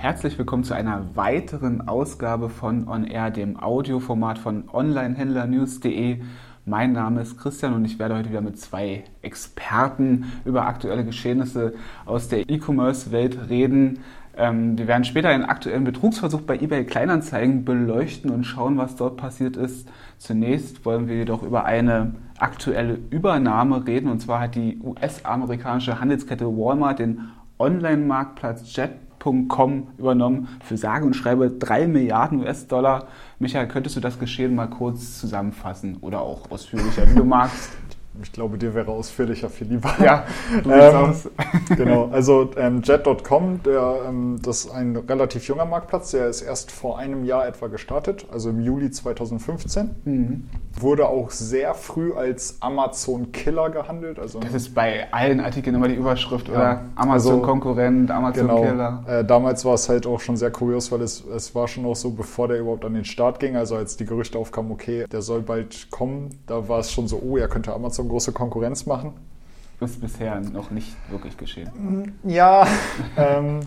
Herzlich willkommen zu einer weiteren Ausgabe von On Air, dem Audioformat von Onlinehändlernews.de. Mein Name ist Christian und ich werde heute wieder mit zwei Experten über aktuelle Geschehnisse aus der E-Commerce-Welt reden. Ähm, wir werden später einen aktuellen Betrugsversuch bei eBay Kleinanzeigen beleuchten und schauen, was dort passiert ist. Zunächst wollen wir jedoch über eine aktuelle Übernahme reden und zwar hat die US-amerikanische Handelskette Walmart den Online-Marktplatz Jet.com übernommen für sage und schreibe 3 Milliarden US-Dollar. Michael, könntest du das Geschehen mal kurz zusammenfassen oder auch ausführlicher, wie du magst? Ich glaube, dir wäre ausführlicher viel lieber. Ja, ähm, aus. genau, also ähm, Jet.com, ähm, das ist ein relativ junger Marktplatz, der ist erst vor einem Jahr etwa gestartet, also im Juli 2015. Mhm. Wurde auch sehr früh als Amazon-Killer gehandelt. Also, das ist bei allen Artikeln immer die Überschrift, ja, oder? Amazon-Konkurrent, also, Amazon-Killer. Genau, äh, damals war es halt auch schon sehr kurios, weil es, es war schon auch so, bevor der überhaupt an den Start ging, also als die Gerüchte aufkamen, okay, der soll bald kommen, da war es schon so, oh, er könnte Amazon große Konkurrenz machen. Ist bisher noch nicht wirklich geschehen. Mm, ja, ähm,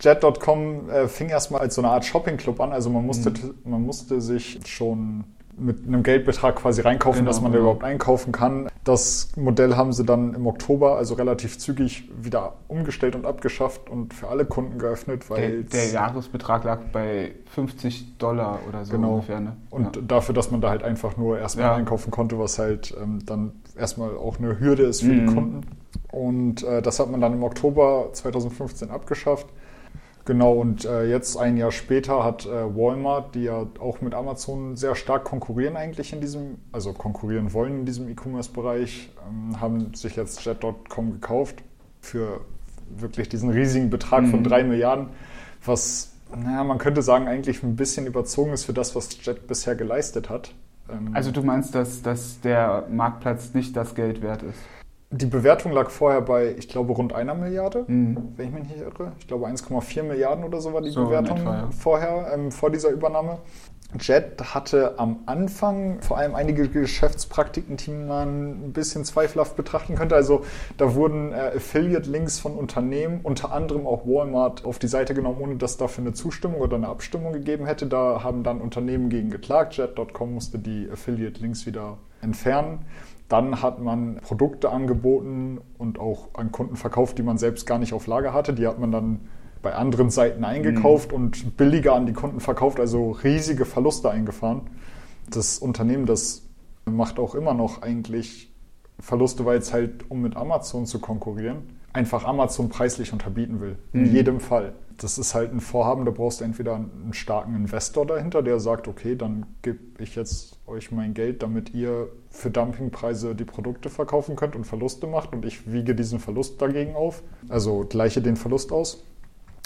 Jet.com äh, fing erstmal als so eine Art Shopping-Club an. Also man musste, mhm. man musste sich schon mit einem Geldbetrag quasi reinkaufen, genau, dass man genau. da überhaupt einkaufen kann. Das Modell haben sie dann im Oktober, also relativ zügig, wieder umgestellt und abgeschafft und für alle Kunden geöffnet. Weil der, der Jahresbetrag lag bei 50 Dollar oder so genau. ungefähr. Ne? Und ja. dafür, dass man da halt einfach nur erstmal ja. einkaufen konnte, was halt ähm, dann erstmal auch eine Hürde ist für mhm. die Kunden. Und äh, das hat man dann im Oktober 2015 abgeschafft. Genau, und äh, jetzt ein Jahr später hat äh, Walmart, die ja auch mit Amazon sehr stark konkurrieren eigentlich in diesem, also konkurrieren wollen in diesem E-Commerce-Bereich, ähm, haben sich jetzt Jet.com gekauft für wirklich diesen riesigen Betrag mhm. von drei Milliarden, was, naja, man könnte sagen, eigentlich ein bisschen überzogen ist für das, was Jet bisher geleistet hat. Ähm, also du meinst, dass, dass der Marktplatz nicht das Geld wert ist? Die Bewertung lag vorher bei, ich glaube, rund einer Milliarde, mhm. wenn ich mich nicht irre. Ich glaube, 1,4 Milliarden oder so war die so Bewertung etwa, ja. vorher, ähm, vor dieser Übernahme. Jet hatte am Anfang vor allem einige Geschäftspraktiken, die man ein bisschen zweifelhaft betrachten könnte. Also da wurden äh, Affiliate-Links von Unternehmen, unter anderem auch Walmart, auf die Seite genommen, ohne dass dafür eine Zustimmung oder eine Abstimmung gegeben hätte. Da haben dann Unternehmen gegen geklagt. Jet.com musste die Affiliate-Links wieder entfernen. Dann hat man Produkte angeboten und auch an Kunden verkauft, die man selbst gar nicht auf Lager hatte. Die hat man dann bei anderen Seiten eingekauft mhm. und billiger an die Kunden verkauft, also riesige Verluste eingefahren. Das Unternehmen, das macht auch immer noch eigentlich Verluste, weil es halt, um mit Amazon zu konkurrieren, einfach Amazon preislich unterbieten will. In mhm. jedem Fall das ist halt ein Vorhaben, da brauchst du entweder einen starken Investor dahinter, der sagt, okay, dann gebe ich jetzt euch mein Geld, damit ihr für Dumpingpreise die Produkte verkaufen könnt und Verluste macht und ich wiege diesen Verlust dagegen auf, also gleiche den Verlust aus.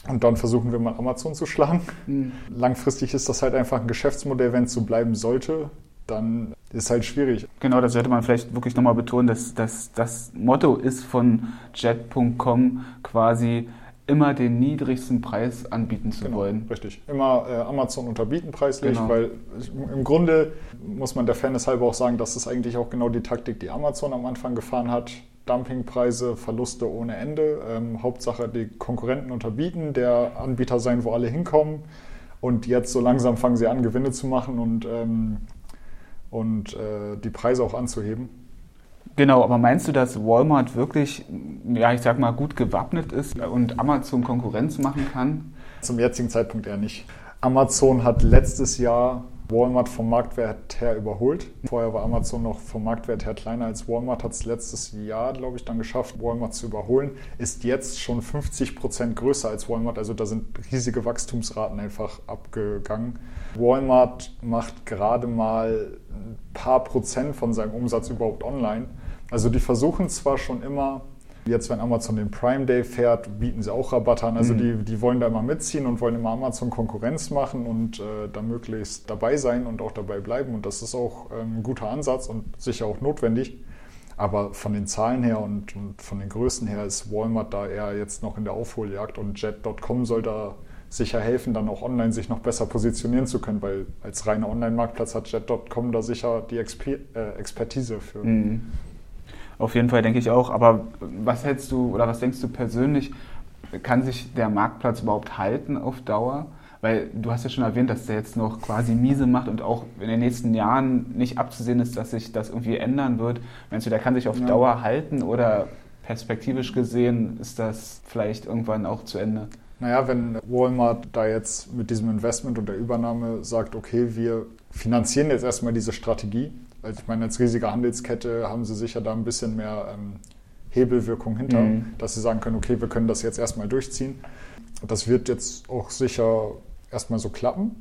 Und dann versuchen wir mal Amazon zu schlagen. Mhm. Langfristig ist das halt einfach ein Geschäftsmodell, wenn es so bleiben sollte, dann ist halt schwierig. Genau, das sollte man vielleicht wirklich nochmal betonen, dass, dass das Motto ist von Jet.com quasi immer den niedrigsten Preis anbieten zu genau, wollen. Richtig. Immer äh, Amazon unterbieten preislich, genau. weil im Grunde muss man der Fairness halber auch sagen, dass es eigentlich auch genau die Taktik, die Amazon am Anfang gefahren hat. Dumpingpreise, Verluste ohne Ende. Ähm, Hauptsache die Konkurrenten unterbieten, der Anbieter sein, wo alle hinkommen. Und jetzt so langsam fangen sie an, Gewinne zu machen und, ähm, und äh, die Preise auch anzuheben. Genau, aber meinst du, dass Walmart wirklich, ja, ich sag mal, gut gewappnet ist und Amazon Konkurrenz machen kann? Zum jetzigen Zeitpunkt eher nicht. Amazon hat letztes Jahr Walmart vom Marktwert her überholt. Vorher war Amazon noch vom Marktwert her kleiner als Walmart, hat es letztes Jahr, glaube ich, dann geschafft, Walmart zu überholen. Ist jetzt schon 50 Prozent größer als Walmart, also da sind riesige Wachstumsraten einfach abgegangen. Walmart macht gerade mal ein paar Prozent von seinem Umsatz überhaupt online. Also die versuchen zwar schon immer, jetzt wenn Amazon den Prime Day fährt, bieten sie auch Rabatte an. Also mhm. die, die wollen da immer mitziehen und wollen immer Amazon Konkurrenz machen und äh, da möglichst dabei sein und auch dabei bleiben. Und das ist auch ähm, ein guter Ansatz und sicher auch notwendig. Aber von den Zahlen her und, und von den Größen her ist Walmart da eher jetzt noch in der Aufholjagd und Jet.com soll da sicher helfen, dann auch online sich noch besser positionieren zu können, weil als reiner Online-Marktplatz hat Jet.com da sicher die Exper äh, Expertise für. Mhm. Auf jeden Fall denke ich auch. Aber was hältst du oder was denkst du persönlich? kann sich der Marktplatz überhaupt halten auf Dauer? Weil du hast ja schon erwähnt, dass der jetzt noch quasi miese macht und auch in den nächsten Jahren nicht abzusehen ist, dass sich das irgendwie ändern wird. Meinst du, der kann sich auf ja. Dauer halten oder perspektivisch gesehen ist das vielleicht irgendwann auch zu Ende? Naja, wenn Walmart da jetzt mit diesem Investment und der Übernahme sagt, okay, wir finanzieren jetzt erstmal diese Strategie, weil ich meine, als riesige Handelskette haben sie sicher da ein bisschen mehr ähm, Hebelwirkung hinter, mhm. dass sie sagen können, okay, wir können das jetzt erstmal durchziehen. Das wird jetzt auch sicher erstmal so klappen.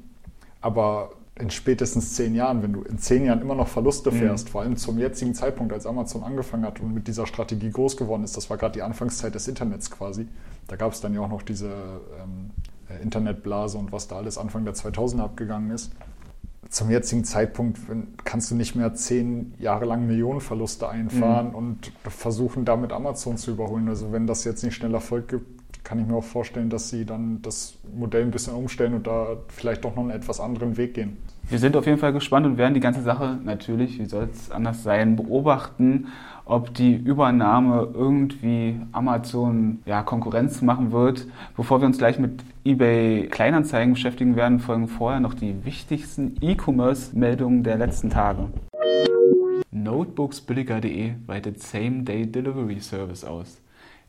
Aber in spätestens zehn Jahren, wenn du in zehn Jahren immer noch Verluste mhm. fährst, mhm. vor allem zum jetzigen Zeitpunkt, als Amazon angefangen hat und mit dieser Strategie groß geworden ist, das war gerade die Anfangszeit des Internets quasi. Da gab es dann ja auch noch diese ähm, äh, Internetblase und was da alles Anfang der 2000er abgegangen ist. Zum jetzigen Zeitpunkt kannst du nicht mehr zehn Jahre lang Millionenverluste einfahren mhm. und versuchen, damit Amazon zu überholen. Also wenn das jetzt nicht schnell Erfolg gibt, kann ich mir auch vorstellen, dass sie dann das Modell ein bisschen umstellen und da vielleicht doch noch einen etwas anderen Weg gehen. Wir sind auf jeden Fall gespannt und werden die ganze Sache natürlich, wie soll es anders sein, beobachten, ob die Übernahme irgendwie Amazon ja, Konkurrenz machen wird. Bevor wir uns gleich mit eBay Kleinanzeigen beschäftigen werden, folgen vorher noch die wichtigsten E-Commerce-Meldungen der letzten Tage. Notebooksbilliger.de weitet Same-Day-Delivery Service aus.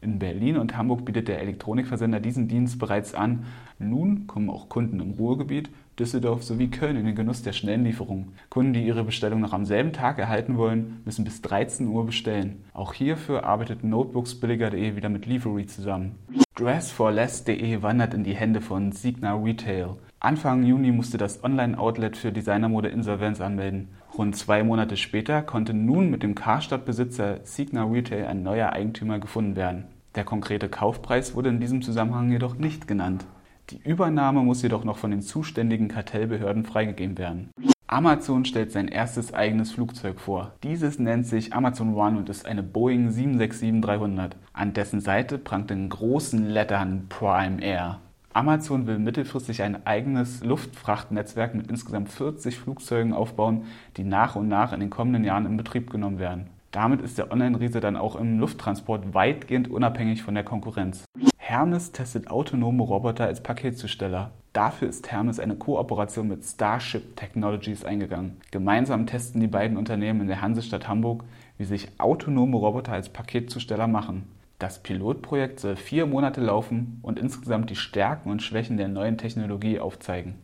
In Berlin und Hamburg bietet der Elektronikversender diesen Dienst bereits an. Nun kommen auch Kunden im Ruhrgebiet, Düsseldorf sowie Köln in den Genuss der schnellen Lieferung. Kunden, die ihre Bestellung noch am selben Tag erhalten wollen, müssen bis 13 Uhr bestellen. Auch hierfür arbeitet Notebooksbilliger.de wieder mit Livery zusammen. Dressforless.de wandert in die Hände von Signa Retail. Anfang Juni musste das Online-Outlet für Designermode Insolvenz anmelden. Rund zwei Monate später konnte nun mit dem Karstadt-Besitzer Signa Retail ein neuer Eigentümer gefunden werden. Der konkrete Kaufpreis wurde in diesem Zusammenhang jedoch nicht genannt. Die Übernahme muss jedoch noch von den zuständigen Kartellbehörden freigegeben werden. Amazon stellt sein erstes eigenes Flugzeug vor. Dieses nennt sich Amazon One und ist eine Boeing 767-300. An dessen Seite prangt in großen Lettern Prime Air. Amazon will mittelfristig ein eigenes Luftfrachtnetzwerk mit insgesamt 40 Flugzeugen aufbauen, die nach und nach in den kommenden Jahren in Betrieb genommen werden. Damit ist der Online-Riese dann auch im Lufttransport weitgehend unabhängig von der Konkurrenz. Hermes testet autonome Roboter als Paketzusteller. Dafür ist Hermes eine Kooperation mit Starship Technologies eingegangen. Gemeinsam testen die beiden Unternehmen in der Hansestadt Hamburg, wie sich autonome Roboter als Paketzusteller machen. Das Pilotprojekt soll vier Monate laufen und insgesamt die Stärken und Schwächen der neuen Technologie aufzeigen.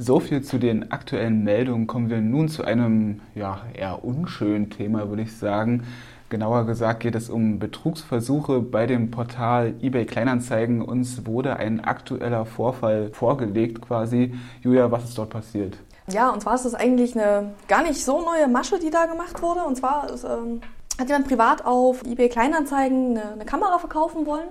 So viel zu den aktuellen Meldungen. Kommen wir nun zu einem ja, eher unschönen Thema, würde ich sagen. Genauer gesagt geht es um Betrugsversuche bei dem Portal eBay Kleinanzeigen. Uns wurde ein aktueller Vorfall vorgelegt quasi. Julia, was ist dort passiert? Ja, und zwar ist es eigentlich eine gar nicht so neue Masche, die da gemacht wurde. Und zwar ist, ähm, hat jemand privat auf eBay Kleinanzeigen eine, eine Kamera verkaufen wollen.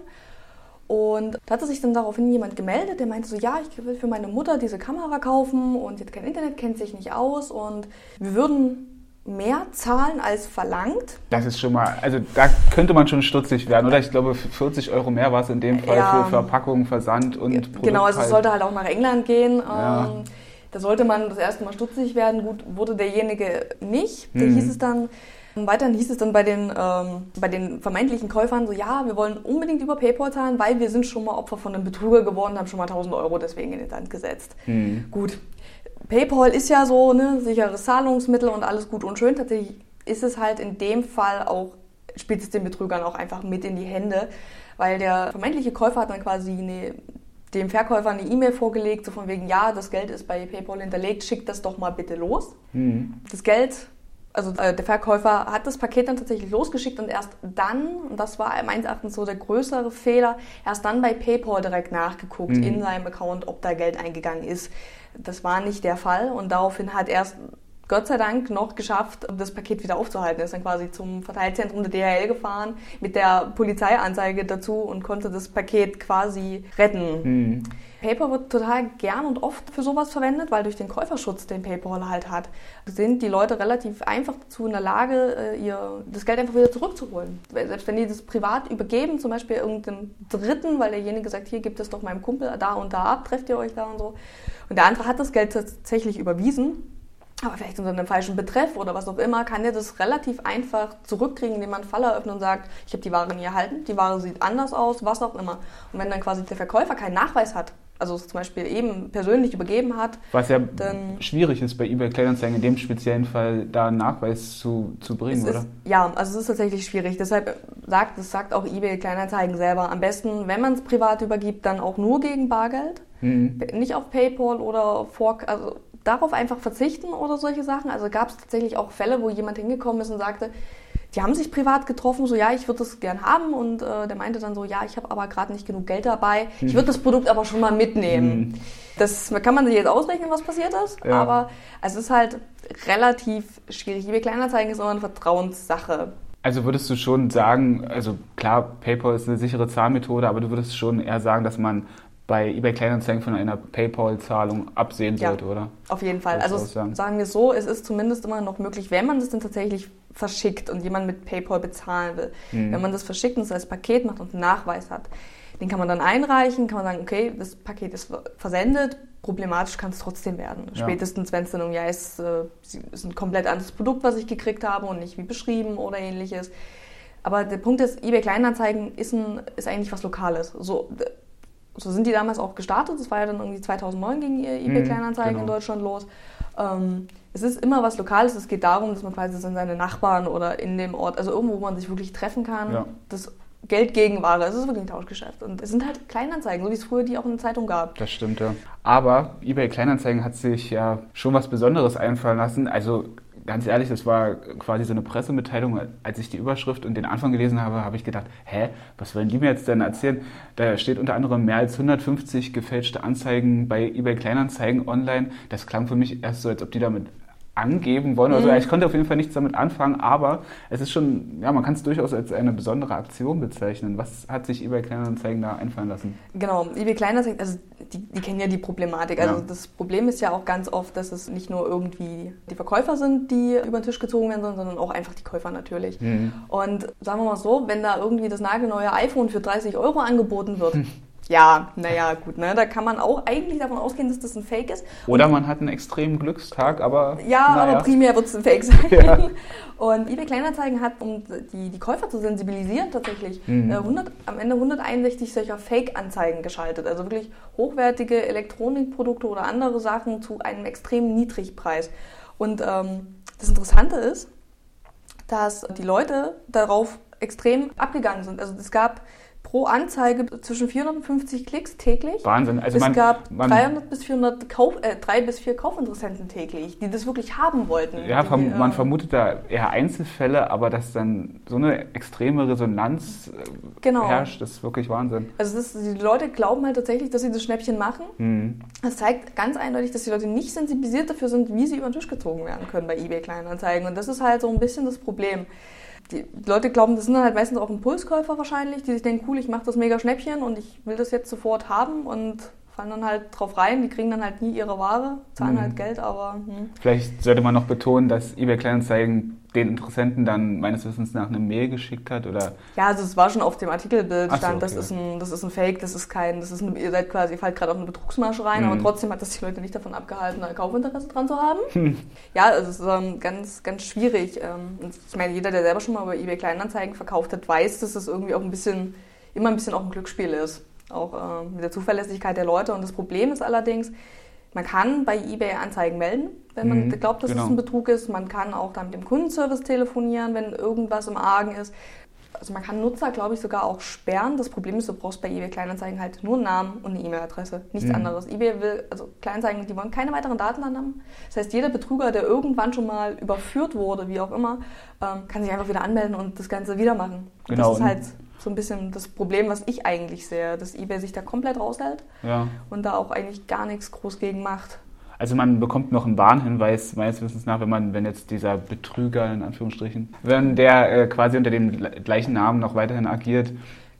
Und da hatte sich dann daraufhin jemand gemeldet, der meinte so, ja, ich will für meine Mutter diese Kamera kaufen und jetzt kein Internet, kennt sich nicht aus und wir würden mehr zahlen als verlangt. Das ist schon mal, also da könnte man schon stutzig werden, oder? Ich glaube, 40 Euro mehr war es in dem Fall ja, für Verpackung, Versand und Produkt. Genau, also es sollte halt auch nach England gehen. Ja. Ähm, da sollte man das erste Mal stutzig werden. Gut, wurde derjenige nicht. Da mhm. hieß es dann, Weiterhin hieß es dann bei den, ähm, bei den vermeintlichen Käufern so, ja, wir wollen unbedingt über PayPal zahlen, weil wir sind schon mal Opfer von einem Betrüger geworden, haben schon mal 1000 Euro deswegen in den Sand gesetzt. Mhm. Gut, PayPal ist ja so, ne, sicheres Zahlungsmittel und alles gut und schön. Tatsächlich ist es halt in dem Fall auch, spielt es den Betrügern auch einfach mit in die Hände, weil der vermeintliche Käufer hat dann quasi eine, dem Verkäufer eine E-Mail vorgelegt, so von wegen, ja, das Geld ist bei PayPal hinterlegt, schickt das doch mal bitte los. Mhm. Das Geld also äh, der Verkäufer hat das Paket dann tatsächlich losgeschickt und erst dann, und das war meines Erachtens so der größere Fehler, erst dann bei PayPal direkt nachgeguckt mhm. in seinem Account, ob da Geld eingegangen ist. Das war nicht der Fall und daraufhin hat erst Gott sei Dank noch geschafft, das Paket wieder aufzuhalten. Er ist dann quasi zum Verteilzentrum der DHL gefahren mit der Polizeianzeige dazu und konnte das Paket quasi retten. Mhm. PayPal wird total gern und oft für sowas verwendet, weil durch den Käuferschutz, den PayPal halt hat, sind die Leute relativ einfach dazu in der Lage, äh, ihr das Geld einfach wieder zurückzuholen. Selbst wenn die das privat übergeben, zum Beispiel irgendeinem Dritten, weil derjenige sagt, hier gibt es doch meinem Kumpel da und da ab, trefft ihr euch da und so. Und der andere hat das Geld tatsächlich überwiesen aber vielleicht unter einem falschen Betreff oder was auch immer, kann der das relativ einfach zurückkriegen, indem man einen Fall eröffnet und sagt, ich habe die Ware nie erhalten, die Ware sieht anders aus, was auch immer. Und wenn dann quasi der Verkäufer keinen Nachweis hat, also es zum Beispiel eben persönlich übergeben hat. Was ja dann, schwierig ist bei eBay Kleinanzeigen in dem speziellen Fall da einen Nachweis zu, zu bringen, oder? Ist, ja, also es ist tatsächlich schwierig. Deshalb sagt, das sagt auch eBay Kleinanzeigen selber. Am besten, wenn man es privat übergibt, dann auch nur gegen Bargeld. Mhm. Nicht auf PayPal oder Fork, also darauf einfach verzichten oder solche Sachen. Also gab es tatsächlich auch Fälle, wo jemand hingekommen ist und sagte, die haben sich privat getroffen, so ja, ich würde das gern haben und äh, der meinte dann so, ja, ich habe aber gerade nicht genug Geld dabei, ich würde das Produkt aber schon mal mitnehmen. Mhm. Das kann man sich jetzt ausrechnen, was passiert ist, ja. aber es ist halt relativ schwierig. eBay Kleinanzeigen ist immer eine Vertrauenssache. Also würdest du schon sagen, also klar, PayPal ist eine sichere Zahlmethode, aber du würdest schon eher sagen, dass man bei eBay Kleinanzeigen von einer PayPal-Zahlung absehen ja, sollte, oder? Auf jeden Fall. Also sagen. sagen wir so, es ist zumindest immer noch möglich, wenn man das dann tatsächlich verschickt und jemand mit PayPal bezahlen will. Mhm. Wenn man das verschickt und es als Paket macht und einen Nachweis hat, den kann man dann einreichen, kann man sagen, okay, das Paket ist versendet, problematisch kann es trotzdem werden. Ja. Spätestens, wenn es dann irgendwie heißt, äh, es ist ein komplett anderes Produkt, was ich gekriegt habe und nicht wie beschrieben oder ähnliches. Aber der Punkt ist, eBay Kleinanzeigen ist, ein, ist eigentlich was Lokales. So, so sind die damals auch gestartet. Das war ja dann irgendwie 2009 ging eBay mhm, Kleinanzeigen genau. in Deutschland los. Ähm, es ist immer was Lokales. Es geht darum, dass man quasi seine Nachbarn oder in dem Ort, also irgendwo, wo man sich wirklich treffen kann, ja. das Geld gegen Ware. Es ist wirklich ein Tauschgeschäft. Und es sind halt Kleinanzeigen, so wie es früher die auch in der Zeitung gab. Das stimmt, ja. Aber eBay Kleinanzeigen hat sich ja schon was Besonderes einfallen lassen. Also ganz ehrlich, das war quasi so eine Pressemitteilung. Als ich die Überschrift und den Anfang gelesen habe, habe ich gedacht, hä, was wollen die mir jetzt denn erzählen? Da steht unter anderem mehr als 150 gefälschte Anzeigen bei eBay Kleinanzeigen online. Das klang für mich erst so, als ob die damit angeben wollen. Also mhm. ich konnte auf jeden Fall nichts damit anfangen, aber es ist schon, ja, man kann es durchaus als eine besondere Aktion bezeichnen. Was hat sich eBay Kleinanzeigen da einfallen lassen? Genau, eBay Kleinanzeigen, also die, die kennen ja die Problematik. Also ja. das Problem ist ja auch ganz oft, dass es nicht nur irgendwie die Verkäufer sind, die über den Tisch gezogen werden, sondern auch einfach die Käufer natürlich. Mhm. Und sagen wir mal so, wenn da irgendwie das nagelneue iPhone für 30 Euro angeboten wird, hm ja, naja, gut, ne? Da kann man auch eigentlich davon ausgehen, dass das ein Fake ist. Oder und, man hat einen extremen Glückstag, aber. Ja, naja. aber primär wird es ein Fake sein. Ja. Und eBay Kleinanzeigen hat, um die, die Käufer zu sensibilisieren, tatsächlich mhm. 100, äh, am Ende 161 solcher Fake-Anzeigen geschaltet. Also wirklich hochwertige Elektronikprodukte oder andere Sachen zu einem extrem Niedrigpreis. Und ähm, das Interessante ist, dass die Leute darauf extrem abgegangen sind. Also es gab pro Anzeige zwischen 450 Klicks täglich. Wahnsinn. Also es man, gab man, 300 bis 400 Kauf, äh, drei bis vier Kaufinteressenten täglich, die das wirklich haben wollten. Ja, die, man, man vermutet da eher Einzelfälle, aber dass dann so eine extreme Resonanz äh, genau. herrscht, das ist wirklich Wahnsinn. Also das, die Leute glauben halt tatsächlich, dass sie das Schnäppchen machen. Mhm. Das zeigt ganz eindeutig, dass die Leute nicht sensibilisiert dafür sind, wie sie über den Tisch gezogen werden können bei eBay Kleinanzeigen. Und das ist halt so ein bisschen das Problem die Leute glauben, das sind halt meistens auch Impulskäufer wahrscheinlich, die sich denken, cool, ich mache das mega Schnäppchen und ich will das jetzt sofort haben und fallen dann halt drauf rein. Die kriegen dann halt nie ihre Ware, zahlen mhm. halt Geld, aber. Hm. Vielleicht sollte man noch betonen, dass eBay Kleinanzeigen den Interessenten dann meines Wissens nach eine Mail geschickt hat, oder? Ja, also es war schon auf dem Artikelbild stand, so, okay. das, ist ein, das ist ein Fake, das ist kein, das ist eine, ihr seid quasi, ihr fallt gerade auf eine Betrugsmasche rein, mhm. aber trotzdem hat das die Leute nicht davon abgehalten, ein Kaufinteresse dran zu haben. Hm. Ja, also es ist ähm, ganz, ganz schwierig. Ähm, ich meine, jeder, der selber schon mal über eBay Kleinanzeigen verkauft hat, weiß, dass es irgendwie auch ein bisschen, immer ein bisschen auch ein Glücksspiel ist auch äh, mit der Zuverlässigkeit der Leute. Und das Problem ist allerdings, man kann bei eBay Anzeigen melden, wenn man mhm, glaubt, dass genau. es ein Betrug ist. Man kann auch dann mit dem Kundenservice telefonieren, wenn irgendwas im Argen ist. Also man kann Nutzer, glaube ich, sogar auch sperren. Das Problem ist, du brauchst bei eBay Kleinanzeigen halt nur einen Namen und eine E-Mail-Adresse, nichts mhm. anderes. eBay will, also Kleinanzeigen, die wollen keine weiteren Daten dann haben. Das heißt, jeder Betrüger, der irgendwann schon mal überführt wurde, wie auch immer, ähm, kann sich einfach wieder anmelden und das Ganze wieder machen. Genau. Das ist halt so ein bisschen das Problem, was ich eigentlich sehe, dass eBay sich da komplett raushält ja. und da auch eigentlich gar nichts groß gegen macht. Also man bekommt noch einen Warnhinweis meines Wissens nach, wenn man, wenn jetzt dieser Betrüger in Anführungsstrichen, wenn der äh, quasi unter dem gleichen Namen noch weiterhin agiert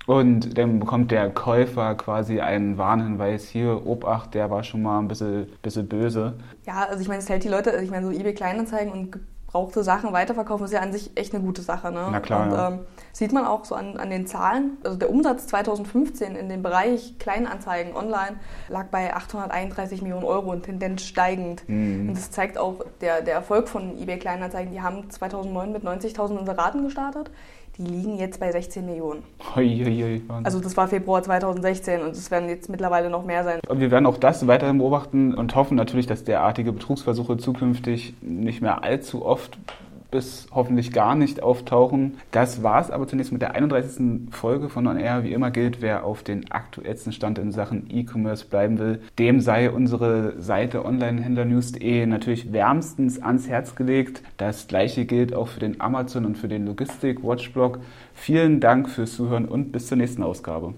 und dann bekommt der Käufer quasi einen Warnhinweis, hier, Obacht, der war schon mal ein bisschen, bisschen böse. Ja, also ich meine, es hält die Leute, also ich meine, so eBay Kleinanzeigen und gebrauchte Sachen weiterverkaufen, ist ja an sich echt eine gute Sache. Ne? Na klar. Und ja. ähm, sieht man auch so an, an den Zahlen. Also der Umsatz 2015 in dem Bereich Kleinanzeigen online lag bei 831 Millionen Euro und Tendenz steigend. Mhm. Und das zeigt auch der, der Erfolg von eBay Kleinanzeigen. Die haben 2009 mit 90.000 Inseraten gestartet. Die liegen jetzt bei 16 Millionen. Hoi, also das war Februar 2016 und es werden jetzt mittlerweile noch mehr sein. Und wir werden auch das weiterhin beobachten und hoffen natürlich, dass derartige Betrugsversuche zukünftig nicht mehr allzu oft bis hoffentlich gar nicht auftauchen. Das war es aber zunächst mit der 31. Folge von On Air. Wie immer gilt, wer auf den aktuellsten Stand in Sachen E-Commerce bleiben will, dem sei unsere Seite onlinehändlernews.de natürlich wärmstens ans Herz gelegt. Das gleiche gilt auch für den Amazon und für den Logistik Watchblog. Vielen Dank fürs Zuhören und bis zur nächsten Ausgabe.